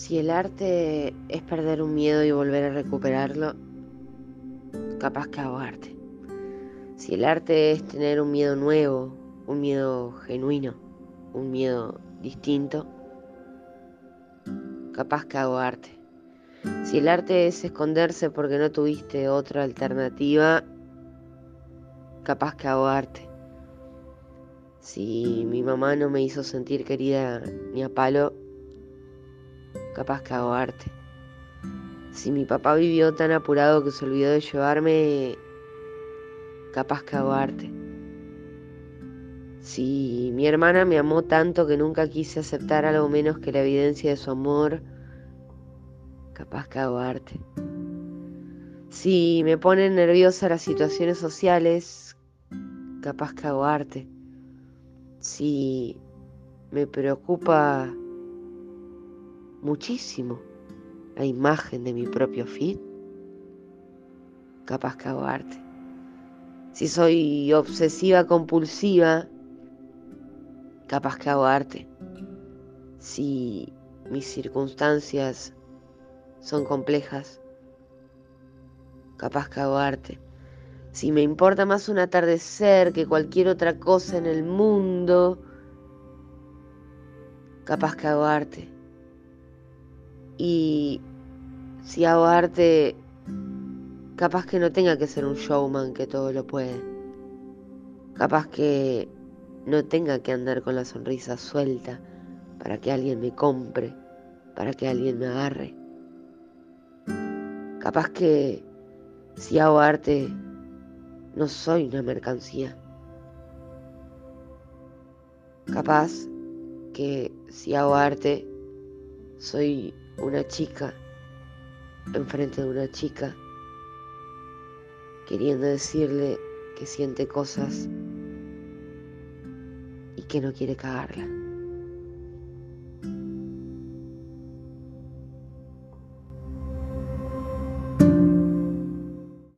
Si el arte es perder un miedo y volver a recuperarlo, capaz que hago arte. Si el arte es tener un miedo nuevo, un miedo genuino, un miedo distinto, capaz que hago arte. Si el arte es esconderse porque no tuviste otra alternativa, capaz que hago arte. Si mi mamá no me hizo sentir querida ni a palo, capaz que hago arte. Si mi papá vivió tan apurado que se olvidó de llevarme, capaz que hago arte. Si mi hermana me amó tanto que nunca quise aceptar algo menos que la evidencia de su amor, capaz que hago arte. Si me ponen nerviosa las situaciones sociales, capaz que hago arte. Si me preocupa muchísimo la imagen de mi propio feed, capaz que hago arte. Si soy obsesiva compulsiva, capaz que hago arte. Si mis circunstancias son complejas, capaz que hago arte. Si me importa más un atardecer que cualquier otra cosa en el mundo, capaz que hago arte. Y si hago arte, capaz que no tenga que ser un showman que todo lo puede. Capaz que no tenga que andar con la sonrisa suelta para que alguien me compre, para que alguien me agarre. Capaz que si hago arte, no soy una mercancía. Capaz que si hago arte, soy una chica enfrente de una chica, queriendo decirle que siente cosas y que no quiere cagarla.